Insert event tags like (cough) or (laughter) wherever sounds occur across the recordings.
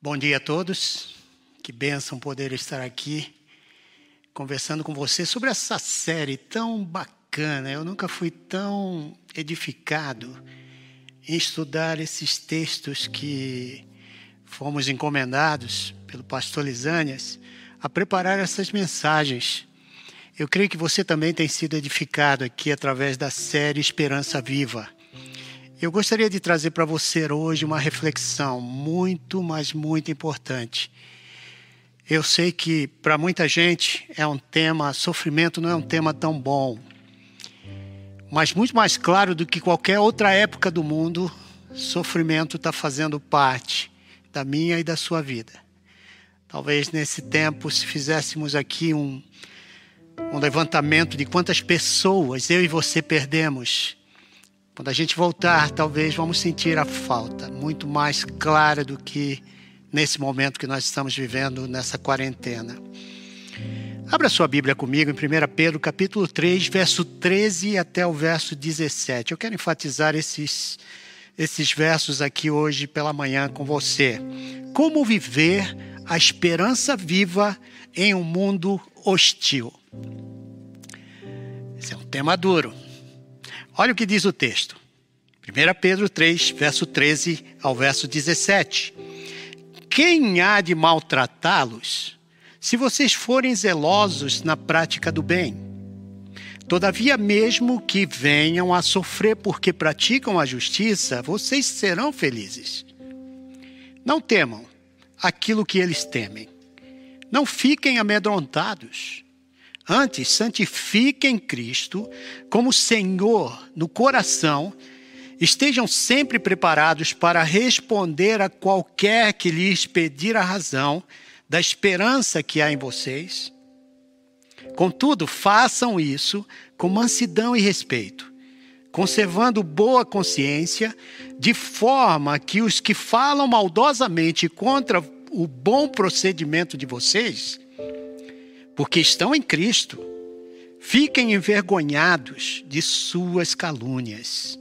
Bom dia a todos. Que bênção poder estar aqui conversando com você sobre essa série tão bacana. Eu nunca fui tão edificado em estudar esses textos que fomos encomendados pelo pastor Lisânias a preparar essas mensagens. Eu creio que você também tem sido edificado aqui através da série Esperança Viva. Eu gostaria de trazer para você hoje uma reflexão muito, mas muito importante. Eu sei que para muita gente é um tema, sofrimento não é um tema tão bom, mas muito mais claro do que qualquer outra época do mundo, sofrimento está fazendo parte da minha e da sua vida. Talvez nesse tempo, se fizéssemos aqui um, um levantamento de quantas pessoas eu e você perdemos quando a gente voltar, talvez vamos sentir a falta muito mais clara do que nesse momento que nós estamos vivendo nessa quarentena. Abra sua Bíblia comigo em 1 Pedro, capítulo 3, verso 13 até o verso 17. Eu quero enfatizar esses, esses versos aqui hoje pela manhã com você. Como viver a esperança viva em um mundo hostil? Esse é um tema duro Olha o que diz o texto. 1 Pedro 3, verso 13 ao verso 17. Quem há de maltratá-los, se vocês forem zelosos na prática do bem? Todavia, mesmo que venham a sofrer porque praticam a justiça, vocês serão felizes. Não temam aquilo que eles temem. Não fiquem amedrontados. Antes, santifiquem Cristo como Senhor no coração, estejam sempre preparados para responder a qualquer que lhes pedir a razão da esperança que há em vocês. Contudo, façam isso com mansidão e respeito, conservando boa consciência, de forma que os que falam maldosamente contra o bom procedimento de vocês porque estão em Cristo, fiquem envergonhados de suas calúnias.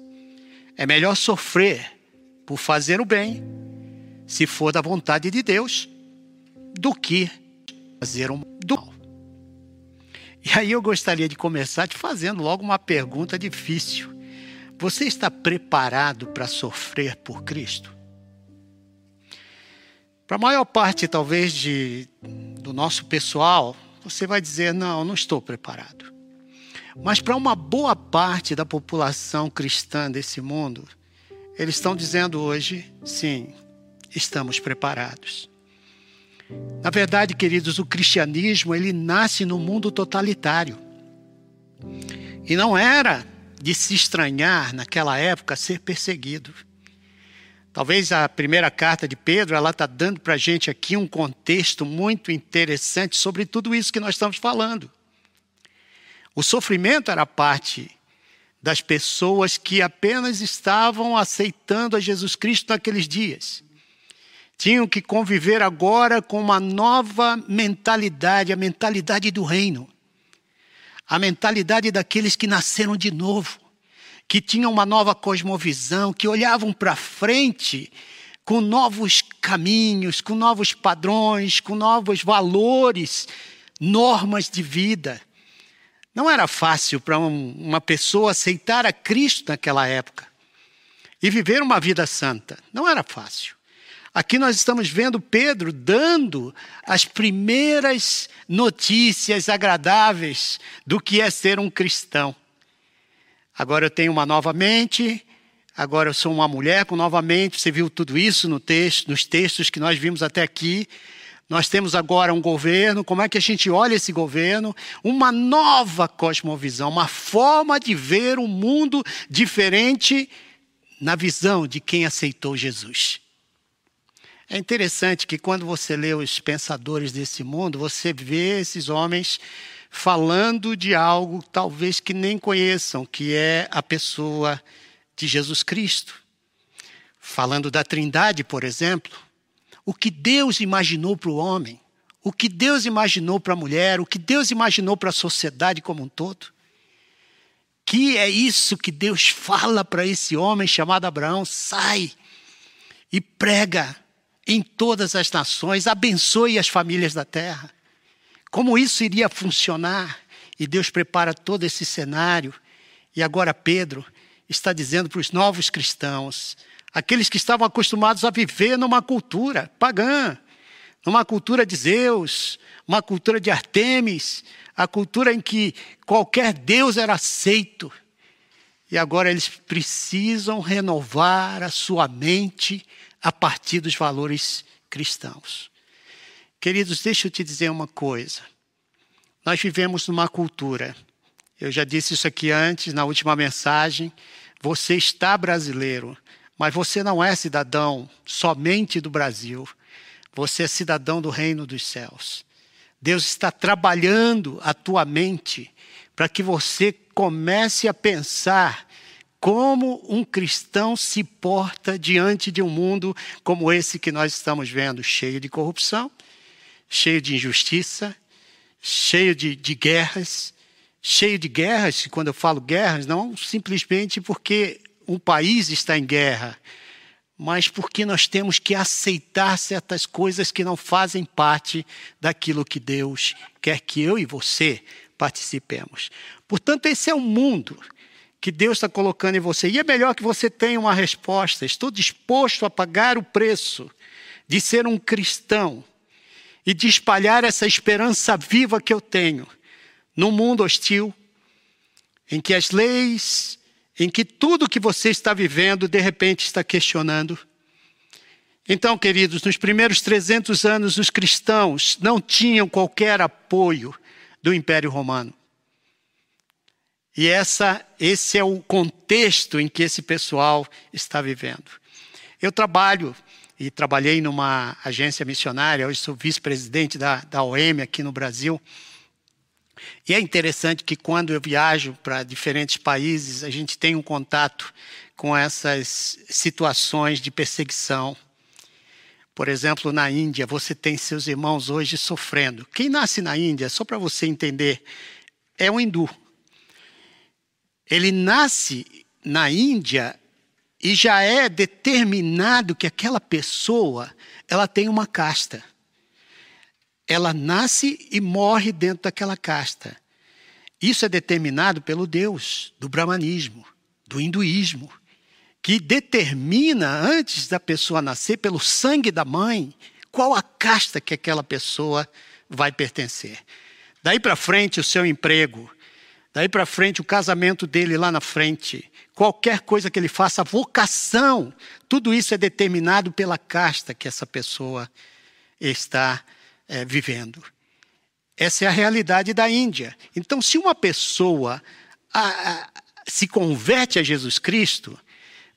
É melhor sofrer por fazer o bem, se for da vontade de Deus, do que fazer um mal. E aí eu gostaria de começar te fazendo logo uma pergunta difícil. Você está preparado para sofrer por Cristo? Para a maior parte, talvez, de, do nosso pessoal, você vai dizer: não, não estou preparado. Mas para uma boa parte da população cristã desse mundo, eles estão dizendo hoje: sim, estamos preparados. Na verdade, queridos, o cristianismo ele nasce no mundo totalitário. E não era de se estranhar naquela época ser perseguido. Talvez a primeira carta de Pedro, ela está dando para a gente aqui um contexto muito interessante sobre tudo isso que nós estamos falando. O sofrimento era parte das pessoas que apenas estavam aceitando a Jesus Cristo naqueles dias. Tinham que conviver agora com uma nova mentalidade, a mentalidade do reino. A mentalidade daqueles que nasceram de novo que tinham uma nova cosmovisão, que olhavam para frente com novos caminhos, com novos padrões, com novos valores, normas de vida. Não era fácil para um, uma pessoa aceitar a Cristo naquela época e viver uma vida santa. Não era fácil. Aqui nós estamos vendo Pedro dando as primeiras notícias agradáveis do que é ser um cristão. Agora eu tenho uma nova mente, agora eu sou uma mulher com nova mente. Você viu tudo isso no texto, nos textos que nós vimos até aqui. Nós temos agora um governo, como é que a gente olha esse governo? Uma nova cosmovisão, uma forma de ver o mundo diferente na visão de quem aceitou Jesus. É interessante que quando você lê os pensadores desse mundo, você vê esses homens falando de algo talvez que nem conheçam, que é a pessoa de Jesus Cristo. Falando da Trindade, por exemplo, o que Deus imaginou para o homem, o que Deus imaginou para a mulher, o que Deus imaginou para a sociedade como um todo. Que é isso que Deus fala para esse homem chamado Abraão: sai e prega em todas as nações, abençoe as famílias da terra. Como isso iria funcionar? E Deus prepara todo esse cenário. E agora Pedro está dizendo para os novos cristãos, aqueles que estavam acostumados a viver numa cultura pagã, numa cultura de Zeus, uma cultura de Artemis, a cultura em que qualquer Deus era aceito. E agora eles precisam renovar a sua mente a partir dos valores cristãos. Queridos, deixa eu te dizer uma coisa. Nós vivemos numa cultura, eu já disse isso aqui antes, na última mensagem. Você está brasileiro, mas você não é cidadão somente do Brasil. Você é cidadão do reino dos céus. Deus está trabalhando a tua mente para que você comece a pensar como um cristão se porta diante de um mundo como esse que nós estamos vendo, cheio de corrupção, cheio de injustiça, cheio de, de guerras. Cheio de guerras, quando eu falo guerras, não simplesmente porque um país está em guerra, mas porque nós temos que aceitar certas coisas que não fazem parte daquilo que Deus quer que eu e você participemos. Portanto, esse é o mundo que Deus está colocando em você. E é melhor que você tenha uma resposta. Estou disposto a pagar o preço de ser um cristão e de espalhar essa esperança viva que eu tenho num mundo hostil, em que as leis, em que tudo que você está vivendo, de repente está questionando. Então, queridos, nos primeiros 300 anos, os cristãos não tinham qualquer apoio do Império Romano. E essa, esse é o contexto em que esse pessoal está vivendo. Eu trabalho e trabalhei numa agência missionária, hoje sou vice-presidente da, da OM aqui no Brasil. E é interessante que quando eu viajo para diferentes países, a gente tem um contato com essas situações de perseguição. Por exemplo, na Índia, você tem seus irmãos hoje sofrendo. Quem nasce na Índia, só para você entender, é um hindu. Ele nasce na Índia e já é determinado que aquela pessoa ela tem uma casta. Ela nasce e morre dentro daquela casta. Isso é determinado pelo Deus do brahmanismo, do hinduísmo, que determina antes da pessoa nascer pelo sangue da mãe qual a casta que aquela pessoa vai pertencer. Daí para frente o seu emprego, daí para frente o casamento dele lá na frente, qualquer coisa que ele faça, a vocação, tudo isso é determinado pela casta que essa pessoa está é, vivendo. Essa é a realidade da Índia. Então, se uma pessoa a, a, se converte a Jesus Cristo,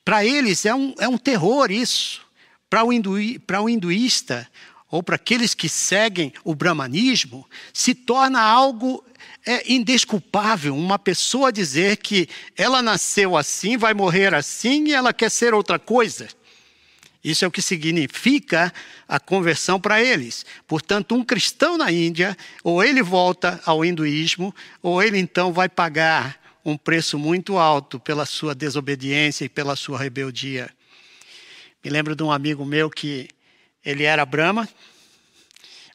para eles é um, é um terror isso. Para o, o hinduísta, ou para aqueles que seguem o brahmanismo, se torna algo é indesculpável uma pessoa dizer que ela nasceu assim, vai morrer assim e ela quer ser outra coisa. Isso é o que significa a conversão para eles. Portanto, um cristão na Índia, ou ele volta ao hinduísmo, ou ele então vai pagar um preço muito alto pela sua desobediência e pela sua rebeldia. Me lembro de um amigo meu que ele era Brahma,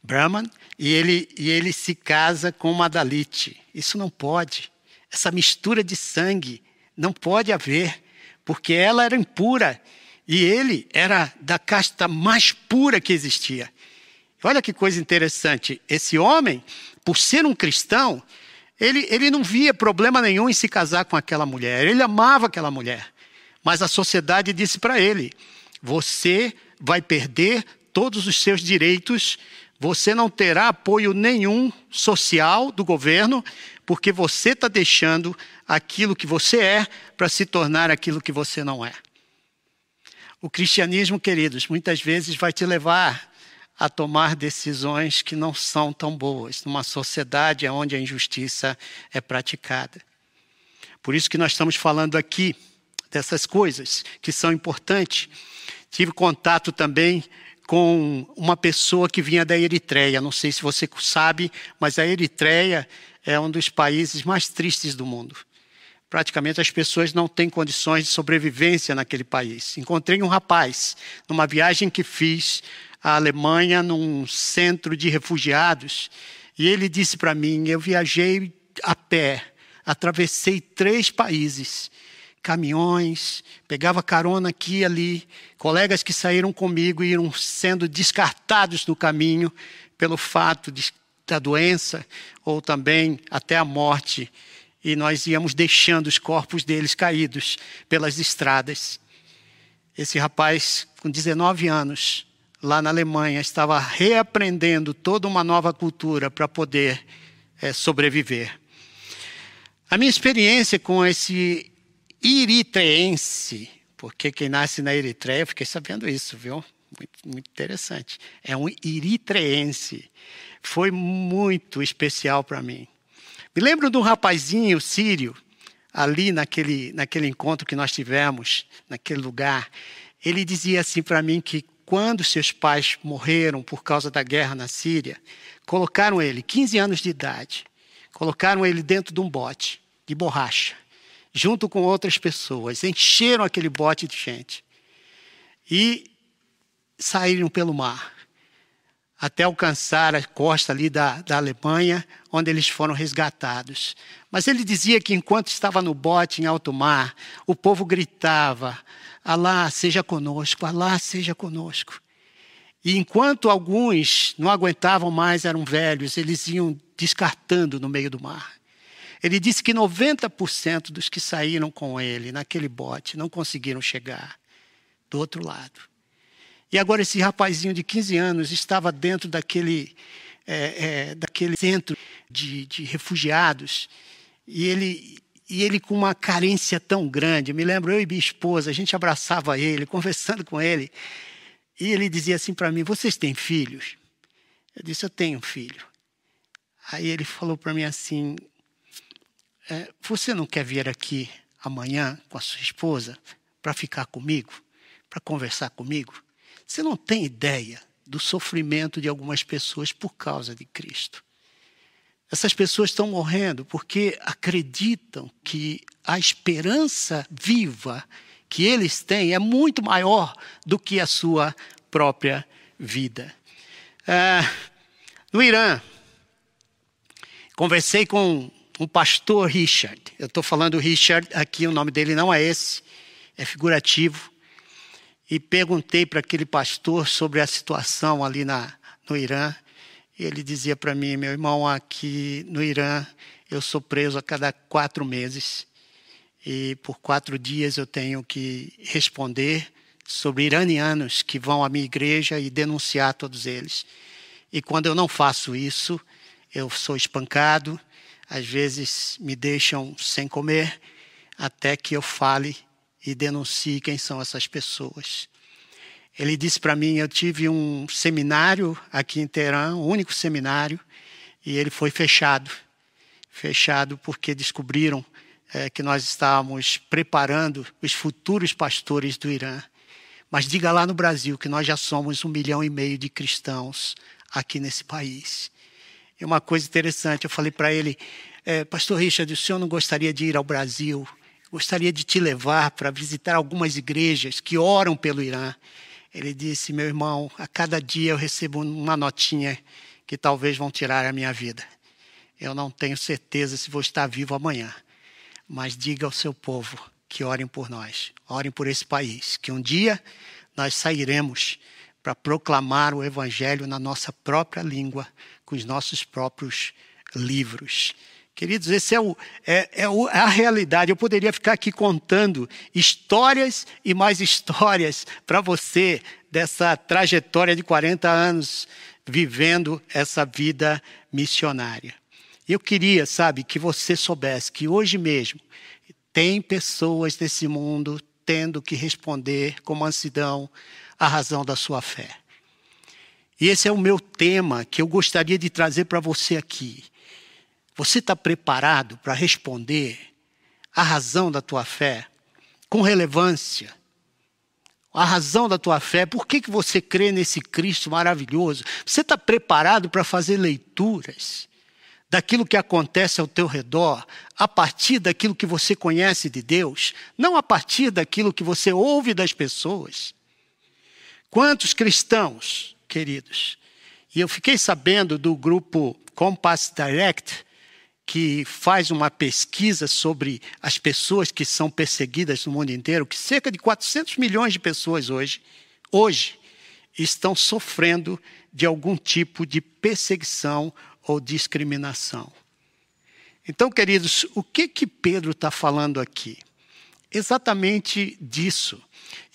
Brahman, e ele, e ele se casa com uma Dalite. Isso não pode. Essa mistura de sangue não pode haver, porque ela era impura e ele era da casta mais pura que existia. Olha que coisa interessante. Esse homem, por ser um cristão, ele, ele não via problema nenhum em se casar com aquela mulher. Ele amava aquela mulher. Mas a sociedade disse para ele: você vai perder todos os seus direitos você não terá apoio nenhum social do governo, porque você está deixando aquilo que você é para se tornar aquilo que você não é. O cristianismo, queridos, muitas vezes vai te levar a tomar decisões que não são tão boas numa sociedade onde a injustiça é praticada. Por isso que nós estamos falando aqui dessas coisas que são importantes. Tive contato também com uma pessoa que vinha da Eritreia. Não sei se você sabe, mas a Eritreia é um dos países mais tristes do mundo. Praticamente as pessoas não têm condições de sobrevivência naquele país. Encontrei um rapaz numa viagem que fiz à Alemanha, num centro de refugiados, e ele disse para mim: Eu viajei a pé, atravessei três países, caminhões, pegava carona aqui e ali, colegas que saíram comigo iam sendo descartados no caminho pelo fato de, da doença ou também até a morte e nós íamos deixando os corpos deles caídos pelas estradas. Esse rapaz, com 19 anos, lá na Alemanha, estava reaprendendo toda uma nova cultura para poder é, sobreviver. A minha experiência com esse eritreense, porque quem nasce na Eritreia, eu fiquei sabendo isso, viu? Muito, muito interessante. É um eritreense. Foi muito especial para mim. Me lembro de um rapazinho sírio, ali naquele, naquele encontro que nós tivemos, naquele lugar. Ele dizia assim para mim que quando seus pais morreram por causa da guerra na Síria, colocaram ele, 15 anos de idade, colocaram ele dentro de um bote de borracha, junto com outras pessoas, encheram aquele bote de gente e saíram pelo mar até alcançar a costa ali da, da Alemanha, onde eles foram resgatados. Mas ele dizia que enquanto estava no bote em alto mar, o povo gritava: Alá, seja conosco, Alá, seja conosco. E enquanto alguns não aguentavam mais, eram velhos, eles iam descartando no meio do mar. Ele disse que 90% dos que saíram com ele naquele bote não conseguiram chegar do outro lado. E agora esse rapazinho de 15 anos estava dentro daquele, é, é, daquele centro de, de refugiados e ele, e ele com uma carência tão grande. Me lembro, eu e minha esposa, a gente abraçava ele, conversando com ele. E ele dizia assim para mim: Vocês têm filhos? Eu disse: Eu tenho um filho. Aí ele falou para mim assim: é, Você não quer vir aqui amanhã com a sua esposa para ficar comigo, para conversar comigo? Você não tem ideia do sofrimento de algumas pessoas por causa de Cristo. Essas pessoas estão morrendo porque acreditam que a esperança viva que eles têm é muito maior do que a sua própria vida. É, no Irã, conversei com um pastor Richard. Eu estou falando Richard aqui, o nome dele não é esse, é figurativo e perguntei para aquele pastor sobre a situação ali na, no Irã. E ele dizia para mim, meu irmão, aqui no Irã eu sou preso a cada quatro meses e por quatro dias eu tenho que responder sobre iranianos que vão à minha igreja e denunciar todos eles. E quando eu não faço isso, eu sou espancado, às vezes me deixam sem comer, até que eu fale e denuncie quem são essas pessoas. Ele disse para mim: eu tive um seminário aqui em Teherã, o único seminário, e ele foi fechado. Fechado porque descobriram é, que nós estávamos preparando os futuros pastores do Irã. Mas diga lá no Brasil que nós já somos um milhão e meio de cristãos aqui nesse país. E uma coisa interessante, eu falei para ele, é, Pastor Richard, o senhor não gostaria de ir ao Brasil? gostaria de te levar para visitar algumas igrejas que oram pelo Irã. Ele disse: Meu irmão, a cada dia eu recebo uma notinha que talvez vão tirar a minha vida. Eu não tenho certeza se vou estar vivo amanhã, mas diga ao seu povo que orem por nós, orem por esse país, que um dia nós sairemos para proclamar o Evangelho na nossa própria língua, com os nossos próprios livros. Queridos, esse é, é, é, é, a realidade. Eu poderia ficar aqui contando histórias e mais histórias para você dessa trajetória de 40 anos vivendo essa vida missionária. Eu queria, sabe, que você soubesse que hoje mesmo tem pessoas nesse mundo tendo que responder com mansidão a razão da sua fé. E esse é o meu tema que eu gostaria de trazer para você aqui. Você está preparado para responder a razão da tua fé com relevância? A razão da tua fé, por que, que você crê nesse Cristo maravilhoso? Você está preparado para fazer leituras daquilo que acontece ao teu redor, a partir daquilo que você conhece de Deus, não a partir daquilo que você ouve das pessoas. Quantos cristãos, queridos, e eu fiquei sabendo do grupo Compass Direct, que faz uma pesquisa sobre as pessoas que são perseguidas no mundo inteiro, que cerca de 400 milhões de pessoas hoje, hoje, estão sofrendo de algum tipo de perseguição ou discriminação. Então, queridos, o que que Pedro está falando aqui? Exatamente disso.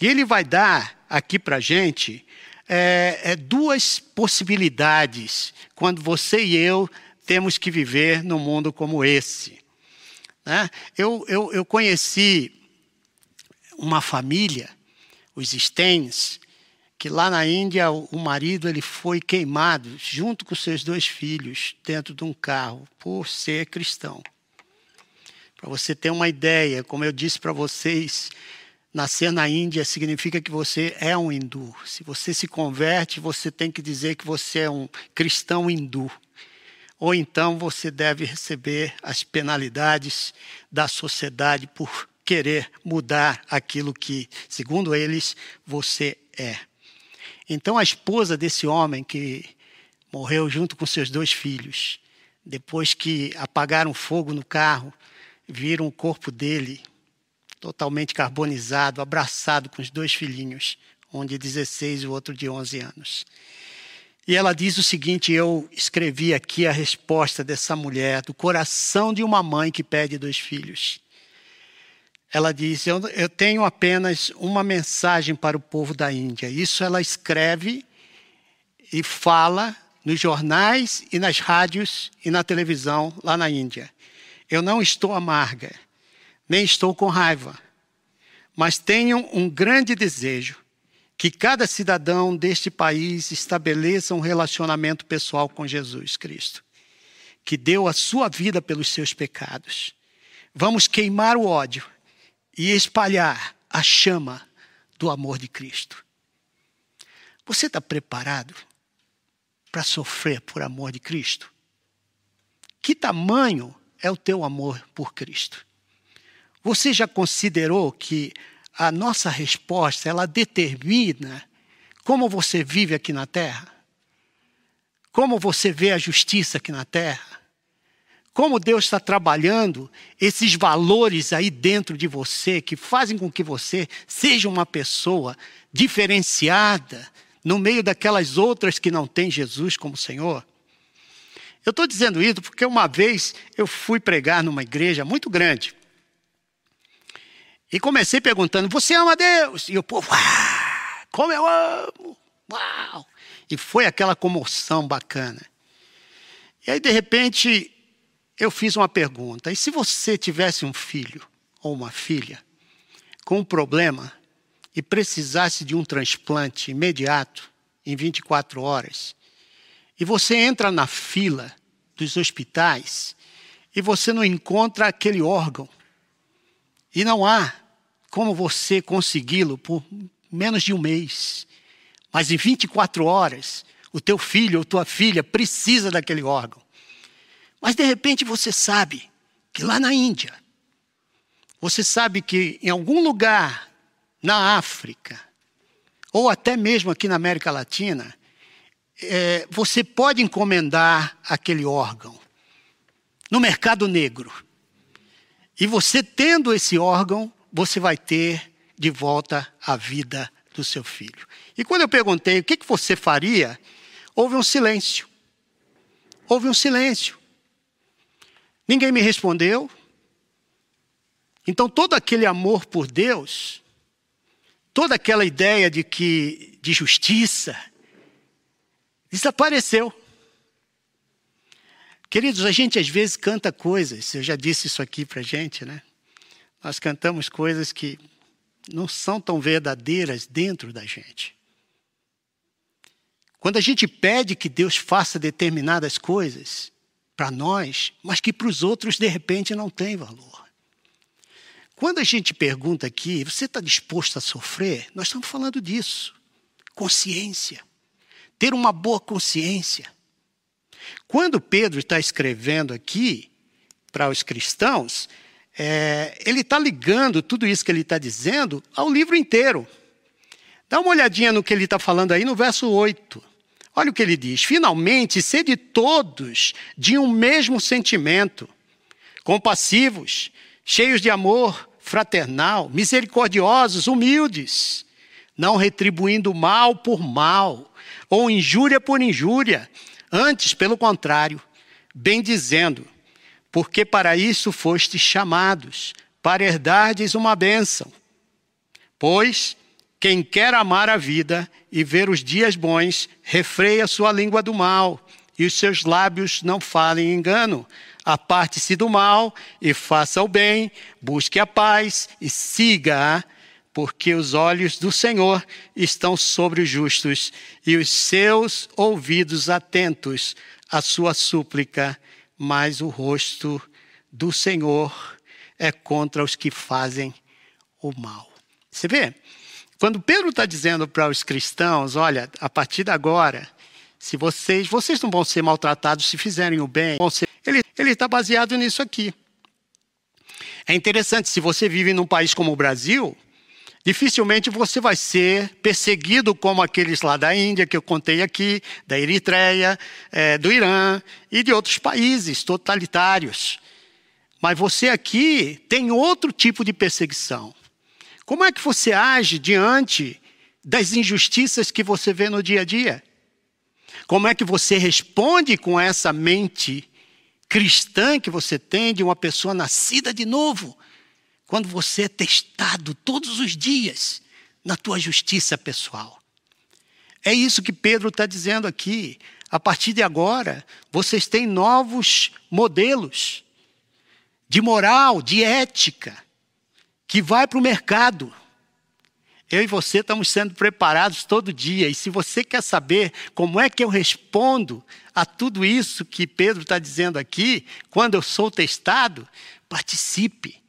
E ele vai dar aqui para a gente é, é, duas possibilidades quando você e eu temos que viver num mundo como esse. Né? Eu, eu, eu conheci uma família, os Steins, que lá na Índia o marido ele foi queimado junto com seus dois filhos dentro de um carro por ser cristão. Para você ter uma ideia, como eu disse para vocês, nascer na Índia significa que você é um hindu. Se você se converte, você tem que dizer que você é um cristão hindu ou então você deve receber as penalidades da sociedade por querer mudar aquilo que, segundo eles, você é. Então a esposa desse homem que morreu junto com seus dois filhos, depois que apagaram fogo no carro, viram o corpo dele totalmente carbonizado, abraçado com os dois filhinhos, um de 16 e o outro de 11 anos. E ela diz o seguinte: eu escrevi aqui a resposta dessa mulher, do coração de uma mãe que pede dois filhos. Ela diz: eu, eu tenho apenas uma mensagem para o povo da Índia. Isso ela escreve e fala nos jornais e nas rádios e na televisão lá na Índia. Eu não estou amarga, nem estou com raiva, mas tenho um grande desejo que cada cidadão deste país estabeleça um relacionamento pessoal com Jesus Cristo, que deu a sua vida pelos seus pecados. Vamos queimar o ódio e espalhar a chama do amor de Cristo. Você está preparado para sofrer por amor de Cristo? Que tamanho é o teu amor por Cristo? Você já considerou que a nossa resposta, ela determina como você vive aqui na terra, como você vê a justiça aqui na terra, como Deus está trabalhando esses valores aí dentro de você que fazem com que você seja uma pessoa diferenciada no meio daquelas outras que não têm Jesus como Senhor. Eu estou dizendo isso porque uma vez eu fui pregar numa igreja muito grande. E comecei perguntando: Você ama Deus? E o povo, ah, como eu amo! Uau! E foi aquela comoção bacana. E aí, de repente, eu fiz uma pergunta: E se você tivesse um filho ou uma filha com um problema e precisasse de um transplante imediato, em 24 horas, e você entra na fila dos hospitais e você não encontra aquele órgão, e não há como você consegui-lo por menos de um mês. Mas em 24 horas, o teu filho ou tua filha precisa daquele órgão. Mas de repente você sabe que lá na Índia, você sabe que em algum lugar na África, ou até mesmo aqui na América Latina, é, você pode encomendar aquele órgão no mercado negro. E você tendo esse órgão, você vai ter de volta a vida do seu filho. E quando eu perguntei o que, você faria, houve um silêncio. Houve um silêncio. Ninguém me respondeu. Então todo aquele amor por Deus, toda aquela ideia de que de justiça desapareceu. Queridos, a gente às vezes canta coisas, eu já disse isso aqui para gente, né? Nós cantamos coisas que não são tão verdadeiras dentro da gente. Quando a gente pede que Deus faça determinadas coisas para nós, mas que para os outros de repente não tem valor. Quando a gente pergunta aqui, você está disposto a sofrer? Nós estamos falando disso. Consciência. Ter uma boa consciência. Quando Pedro está escrevendo aqui para os cristãos, é, ele está ligando tudo isso que ele está dizendo ao livro inteiro. Dá uma olhadinha no que ele está falando aí no verso 8. Olha o que ele diz: Finalmente, sede todos de um mesmo sentimento, compassivos, cheios de amor fraternal, misericordiosos, humildes, não retribuindo mal por mal, ou injúria por injúria, antes, pelo contrário, bem dizendo, porque para isso fostes chamados, para herdardes uma bênção. Pois quem quer amar a vida e ver os dias bons, refreia sua língua do mal, e os seus lábios não falem engano. Aparte-se do mal e faça o bem, busque a paz e siga-a, porque os olhos do Senhor estão sobre os justos e os seus ouvidos atentos à sua súplica mas o rosto do Senhor é contra os que fazem o mal. Você vê? Quando Pedro está dizendo para os cristãos, olha, a partir de agora, se vocês, vocês não vão ser maltratados se fizerem o bem, ser, ele está baseado nisso aqui. É interessante, se você vive num país como o Brasil, dificilmente você vai ser perseguido como aqueles lá da Índia, que eu contei aqui, da Eritreia, é, do Irã e de outros países totalitários. Mas você aqui tem outro tipo de perseguição. Como é que você age diante das injustiças que você vê no dia a dia? Como é que você responde com essa mente cristã que você tem de uma pessoa nascida de novo? Quando você é testado todos os dias na tua justiça pessoal. É isso que Pedro está dizendo aqui. A partir de agora, vocês têm novos modelos de moral, de ética, que vai para o mercado. Eu e você estamos sendo preparados todo dia. E se você quer saber como é que eu respondo a tudo isso que Pedro está dizendo aqui, quando eu sou testado, participe.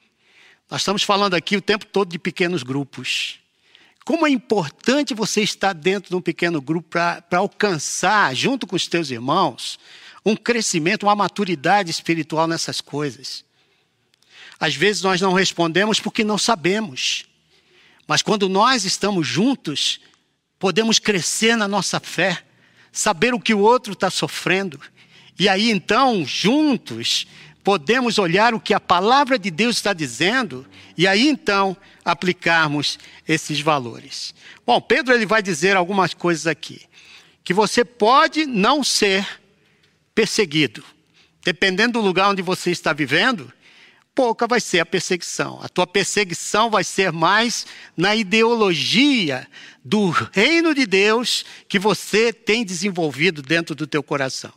Nós estamos falando aqui o tempo todo de pequenos grupos. Como é importante você estar dentro de um pequeno grupo para alcançar, junto com os teus irmãos, um crescimento, uma maturidade espiritual nessas coisas. Às vezes nós não respondemos porque não sabemos. Mas quando nós estamos juntos, podemos crescer na nossa fé, saber o que o outro está sofrendo. E aí então, juntos, podemos olhar o que a palavra de Deus está dizendo e aí então aplicarmos esses valores. Bom, Pedro ele vai dizer algumas coisas aqui. Que você pode não ser perseguido. Dependendo do lugar onde você está vivendo, pouca vai ser a perseguição. A tua perseguição vai ser mais na ideologia do reino de Deus que você tem desenvolvido dentro do teu coração.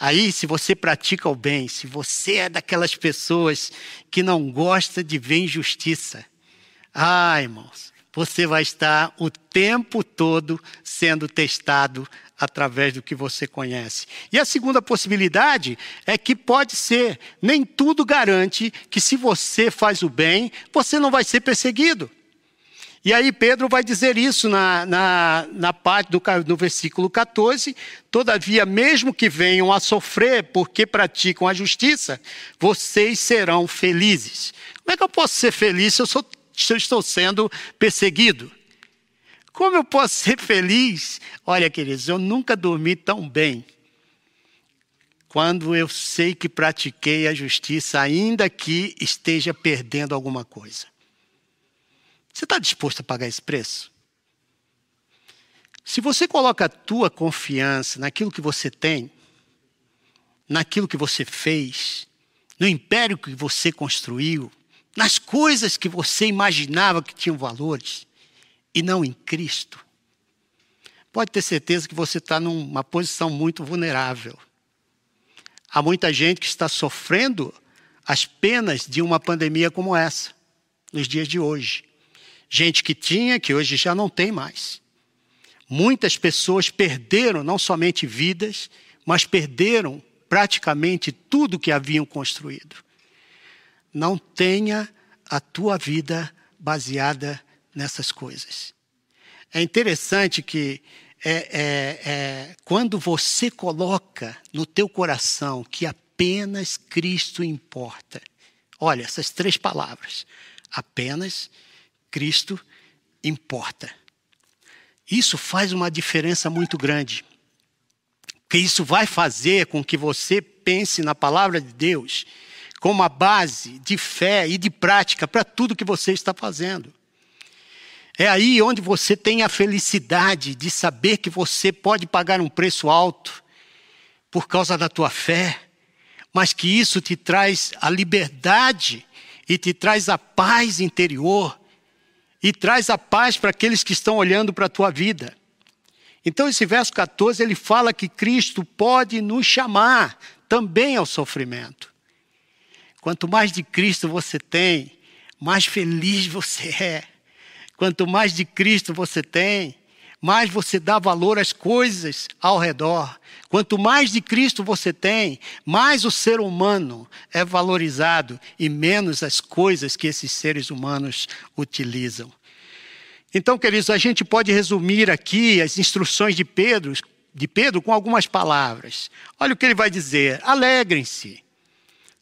Aí, se você pratica o bem, se você é daquelas pessoas que não gosta de ver injustiça, ah, irmãos, você vai estar o tempo todo sendo testado através do que você conhece. E a segunda possibilidade é que pode ser, nem tudo garante que se você faz o bem, você não vai ser perseguido. E aí Pedro vai dizer isso na, na, na parte do no versículo 14: Todavia, mesmo que venham a sofrer porque praticam a justiça, vocês serão felizes. Como é que eu posso ser feliz se eu, sou, se eu estou sendo perseguido? Como eu posso ser feliz? Olha, queridos, eu nunca dormi tão bem quando eu sei que pratiquei a justiça, ainda que esteja perdendo alguma coisa. Você está disposto a pagar esse preço? Se você coloca a tua confiança naquilo que você tem, naquilo que você fez, no império que você construiu, nas coisas que você imaginava que tinham valores, e não em Cristo, pode ter certeza que você está numa posição muito vulnerável. Há muita gente que está sofrendo as penas de uma pandemia como essa, nos dias de hoje. Gente que tinha, que hoje já não tem mais. Muitas pessoas perderam não somente vidas, mas perderam praticamente tudo que haviam construído. Não tenha a tua vida baseada nessas coisas. É interessante que é, é, é, quando você coloca no teu coração que apenas Cristo importa. Olha, essas três palavras. Apenas Cristo importa. Isso faz uma diferença muito grande. Que isso vai fazer com que você pense na palavra de Deus como a base de fé e de prática para tudo que você está fazendo. É aí onde você tem a felicidade de saber que você pode pagar um preço alto por causa da tua fé, mas que isso te traz a liberdade e te traz a paz interior e traz a paz para aqueles que estão olhando para a tua vida. Então, esse verso 14, ele fala que Cristo pode nos chamar também ao sofrimento. Quanto mais de Cristo você tem, mais feliz você é. Quanto mais de Cristo você tem, mais você dá valor às coisas ao redor. Quanto mais de Cristo você tem, mais o ser humano é valorizado e menos as coisas que esses seres humanos utilizam. Então, queridos, a gente pode resumir aqui as instruções de Pedro, de Pedro com algumas palavras. Olha o que ele vai dizer: alegrem-se.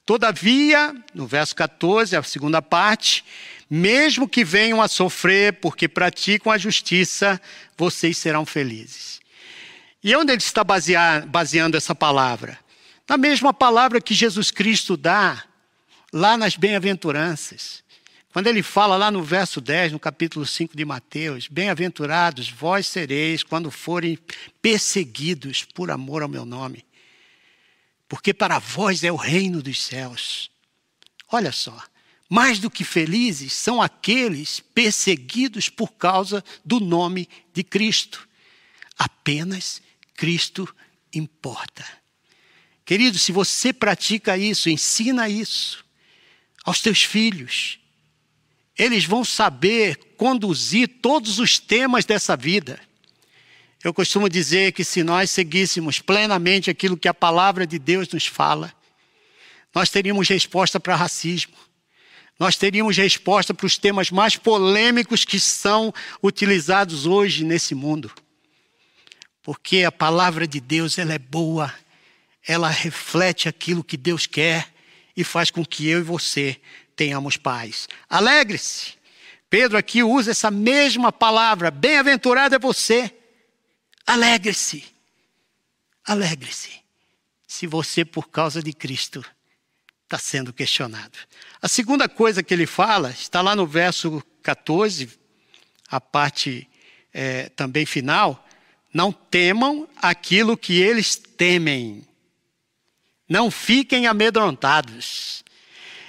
Todavia, no verso 14, a segunda parte, mesmo que venham a sofrer porque praticam a justiça, vocês serão felizes. E onde ele está basear, baseando essa palavra? Na mesma palavra que Jesus Cristo dá lá nas bem-aventuranças. Quando ele fala lá no verso 10, no capítulo 5 de Mateus: Bem-aventurados vós sereis quando forem perseguidos por amor ao meu nome porque para vós é o reino dos céus. Olha só, mais do que felizes são aqueles perseguidos por causa do nome de Cristo. Apenas Cristo importa. Querido, se você pratica isso, ensina isso aos teus filhos, eles vão saber conduzir todos os temas dessa vida. Eu costumo dizer que se nós seguíssemos plenamente aquilo que a palavra de Deus nos fala, nós teríamos resposta para racismo. Nós teríamos resposta para os temas mais polêmicos que são utilizados hoje nesse mundo. Porque a palavra de Deus ela é boa, ela reflete aquilo que Deus quer e faz com que eu e você tenhamos paz. Alegre-se. Pedro aqui usa essa mesma palavra. Bem-aventurado é você Alegre-se. Alegre-se. Se você, por causa de Cristo, está sendo questionado. A segunda coisa que ele fala está lá no verso 14, a parte é, também final. Não temam aquilo que eles temem. Não fiquem amedrontados.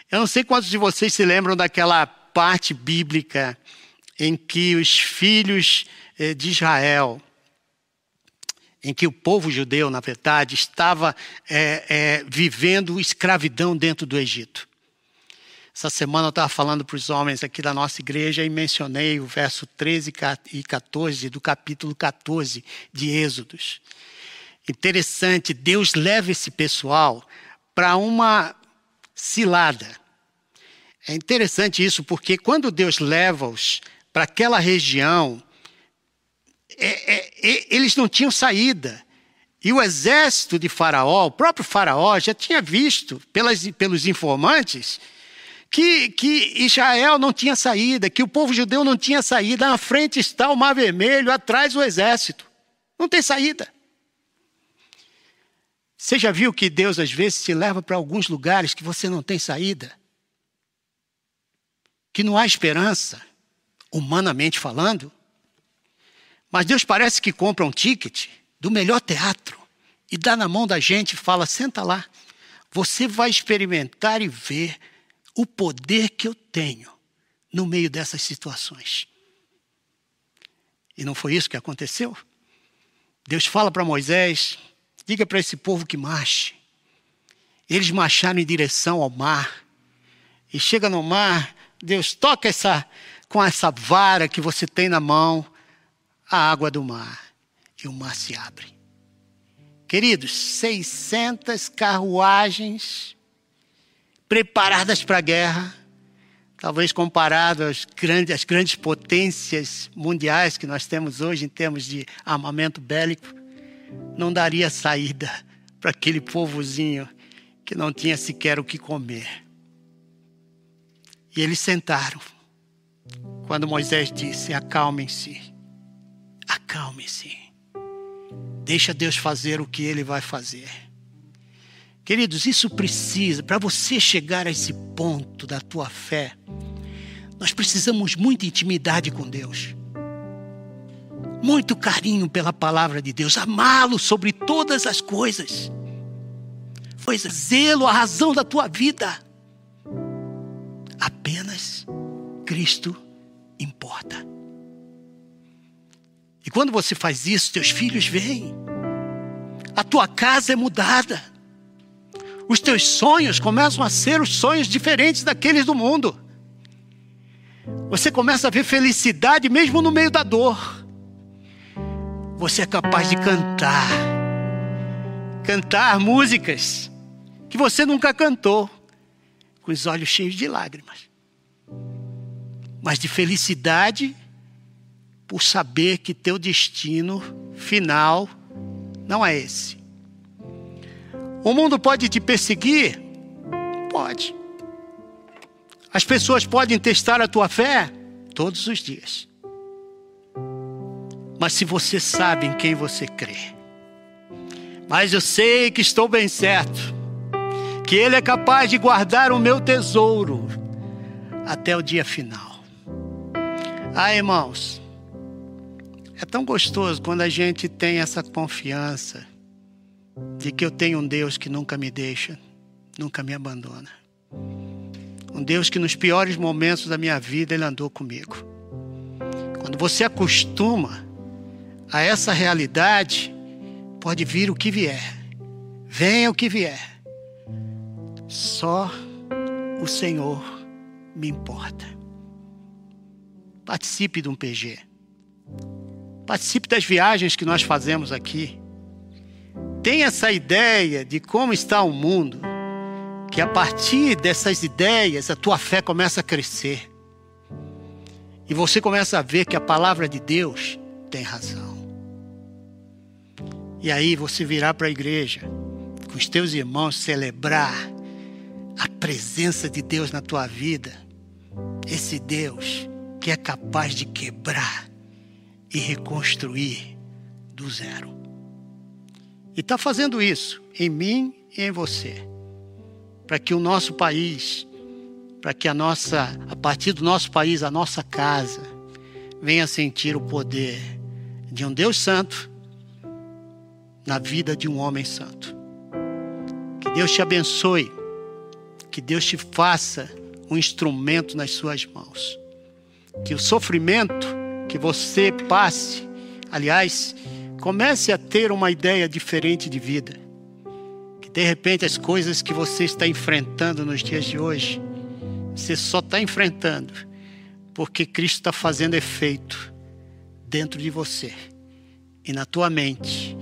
Eu não sei quantos de vocês se lembram daquela parte bíblica em que os filhos é, de Israel em que o povo judeu, na verdade, estava é, é, vivendo escravidão dentro do Egito. Essa semana eu estava falando para os homens aqui da nossa igreja e mencionei o verso 13 e 14 do capítulo 14 de Êxodos. Interessante, Deus leva esse pessoal para uma cilada. É interessante isso porque quando Deus leva-os para aquela região é, é, é, eles não tinham saída. E o exército de Faraó, o próprio Faraó, já tinha visto pelas, pelos informantes que, que Israel não tinha saída, que o povo judeu não tinha saída. Na frente está o Mar Vermelho, atrás o exército. Não tem saída. Você já viu que Deus às vezes te leva para alguns lugares que você não tem saída? Que não há esperança, humanamente falando? Mas Deus parece que compra um ticket do melhor teatro e dá na mão da gente e fala: senta lá, você vai experimentar e ver o poder que eu tenho no meio dessas situações. E não foi isso que aconteceu? Deus fala para Moisés: diga para esse povo que marche. Eles marcharam em direção ao mar. E chega no mar, Deus toca essa com essa vara que você tem na mão a água do mar e o mar se abre. Queridos, 600 carruagens preparadas para a guerra, talvez comparado às grandes, às grandes potências mundiais que nós temos hoje em termos de armamento bélico, não daria saída (laughs) para aquele povozinho que não tinha sequer o que comer. E eles sentaram. Quando Moisés disse: Acalmem-se, acalmem-se, deixa Deus fazer o que ele vai fazer. Queridos, isso precisa, para você chegar a esse ponto da tua fé, nós precisamos muita intimidade com Deus. Muito carinho pela palavra de Deus, amá-lo sobre todas as coisas. Pois zelo, a razão da tua vida. Apenas Cristo importa. E quando você faz isso, teus filhos vêm. A tua casa é mudada os teus sonhos começam a ser os sonhos diferentes daqueles do mundo. Você começa a ver felicidade mesmo no meio da dor. Você é capaz de cantar. Cantar músicas que você nunca cantou, com os olhos cheios de lágrimas. Mas de felicidade por saber que teu destino final não é esse. O mundo pode te perseguir? Pode. As pessoas podem testar a tua fé? Todos os dias. Mas se você sabe em quem você crê, mas eu sei que estou bem certo, que Ele é capaz de guardar o meu tesouro até o dia final. Ah, irmãos, é tão gostoso quando a gente tem essa confiança de que eu tenho um Deus que nunca me deixa, nunca me abandona. Um Deus que nos piores momentos da minha vida ele andou comigo. Quando você acostuma a essa realidade, pode vir o que vier. Venha o que vier. Só o Senhor me importa. Participe de um PG. Participe das viagens que nós fazemos aqui tem essa ideia de como está o mundo, que a partir dessas ideias a tua fé começa a crescer. E você começa a ver que a palavra de Deus tem razão. E aí você virá para a igreja, com os teus irmãos, celebrar a presença de Deus na tua vida. Esse Deus que é capaz de quebrar e reconstruir do zero. E está fazendo isso em mim e em você. Para que o nosso país, para que a nossa, a partir do nosso país, a nossa casa, venha sentir o poder de um Deus Santo na vida de um homem santo. Que Deus te abençoe. Que Deus te faça um instrumento nas suas mãos. Que o sofrimento que você passe, aliás, Comece a ter uma ideia diferente de vida. Que de repente as coisas que você está enfrentando nos dias de hoje, você só está enfrentando porque Cristo está fazendo efeito dentro de você e na tua mente.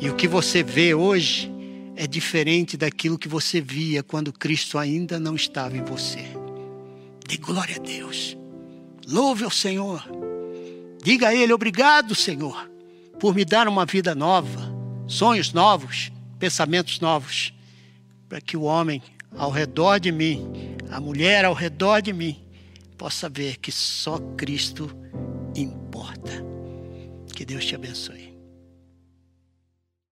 E o que você vê hoje é diferente daquilo que você via quando Cristo ainda não estava em você. Dê glória a Deus. Louve ao Senhor. Diga a Ele: Obrigado, Senhor por me dar uma vida nova, sonhos novos, pensamentos novos, para que o homem ao redor de mim, a mulher ao redor de mim, possa ver que só Cristo importa. Que Deus te abençoe.